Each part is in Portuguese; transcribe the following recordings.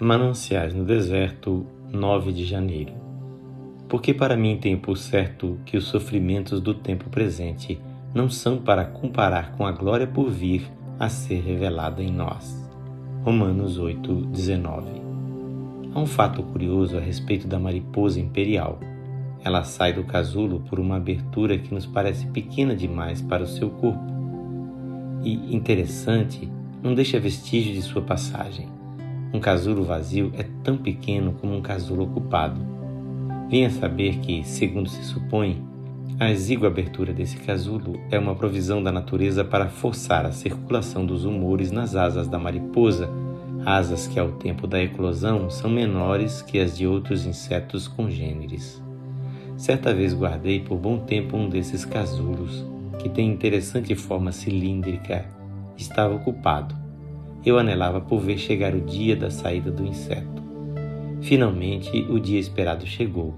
Mananciais no Deserto, 9 de janeiro. Porque para mim tenho por certo que os sofrimentos do tempo presente não são para comparar com a glória por vir a ser revelada em nós. Romanos 8, 19. Há um fato curioso a respeito da mariposa imperial. Ela sai do casulo por uma abertura que nos parece pequena demais para o seu corpo. E interessante, não deixa vestígio de sua passagem. Um casulo vazio é tão pequeno como um casulo ocupado. Venha saber que, segundo se supõe, a exígua abertura desse casulo é uma provisão da natureza para forçar a circulação dos humores nas asas da mariposa, asas que ao tempo da eclosão são menores que as de outros insetos congêneres. Certa vez guardei por bom tempo um desses casulos, que tem interessante forma cilíndrica. Estava ocupado eu anelava por ver chegar o dia da saída do inseto. Finalmente, o dia esperado chegou.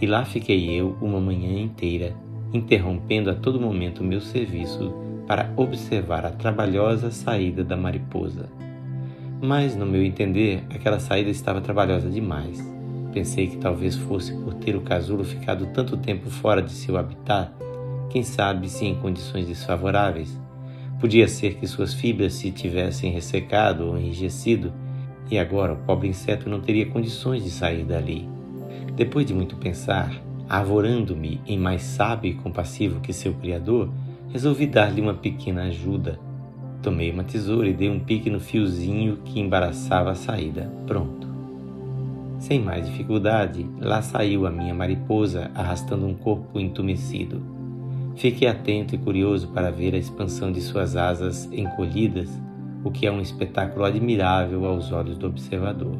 E lá fiquei eu uma manhã inteira, interrompendo a todo momento o meu serviço para observar a trabalhosa saída da mariposa. Mas, no meu entender, aquela saída estava trabalhosa demais. Pensei que talvez fosse por ter o casulo ficado tanto tempo fora de seu habitat, quem sabe se em condições desfavoráveis, Podia ser que suas fibras se tivessem ressecado ou enrijecido, e agora o pobre inseto não teria condições de sair dali. Depois de muito pensar, arvorando-me em mais sábio e compassivo que seu criador, resolvi dar-lhe uma pequena ajuda. Tomei uma tesoura e dei um pique no fiozinho que embaraçava a saída. Pronto. Sem mais dificuldade, lá saiu a minha mariposa arrastando um corpo entumecido. Fique atento e curioso para ver a expansão de suas asas encolhidas, o que é um espetáculo admirável aos olhos do observador.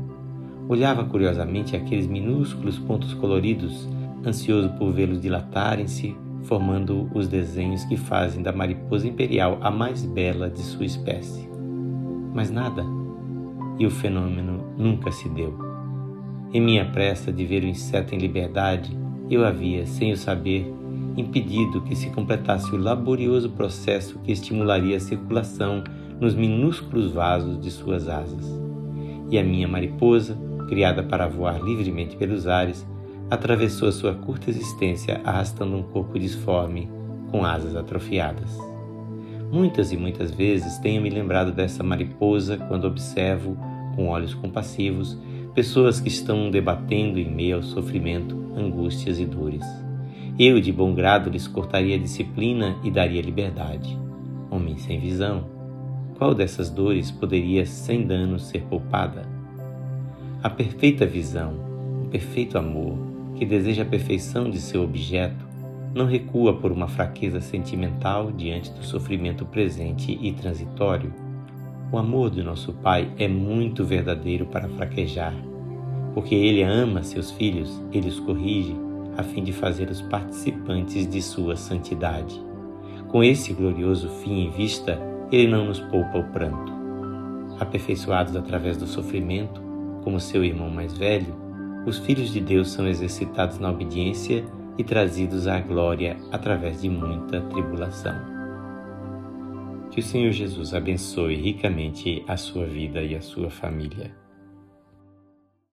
Olhava curiosamente aqueles minúsculos pontos coloridos, ansioso por vê-los dilatarem-se, formando os desenhos que fazem da mariposa imperial a mais bela de sua espécie. Mas nada, e o fenômeno nunca se deu. Em minha pressa de ver o inseto em liberdade, eu havia, sem o saber, impedido que se completasse o laborioso processo que estimularia a circulação nos minúsculos vasos de suas asas. E a minha mariposa, criada para voar livremente pelos ares, atravessou sua curta existência arrastando um corpo disforme com asas atrofiadas. Muitas e muitas vezes tenho me lembrado dessa mariposa quando observo, com olhos compassivos, pessoas que estão debatendo em meio ao sofrimento, angústias e dores. Eu, de bom grado, lhes cortaria a disciplina e daria liberdade. Homem sem visão, qual dessas dores poderia sem dano ser poupada? A perfeita visão, o perfeito amor, que deseja a perfeição de seu objeto, não recua por uma fraqueza sentimental diante do sofrimento presente e transitório. O amor do nosso Pai é muito verdadeiro para fraquejar, porque Ele ama seus filhos, Ele os corrige, a fim de fazê-los participantes de sua santidade. Com esse glorioso fim em vista, ele não nos poupa o pranto. Aperfeiçoados através do sofrimento, como seu irmão mais velho, os filhos de Deus são exercitados na obediência e trazidos à glória através de muita tribulação. Que o Senhor Jesus abençoe ricamente a sua vida e a sua família.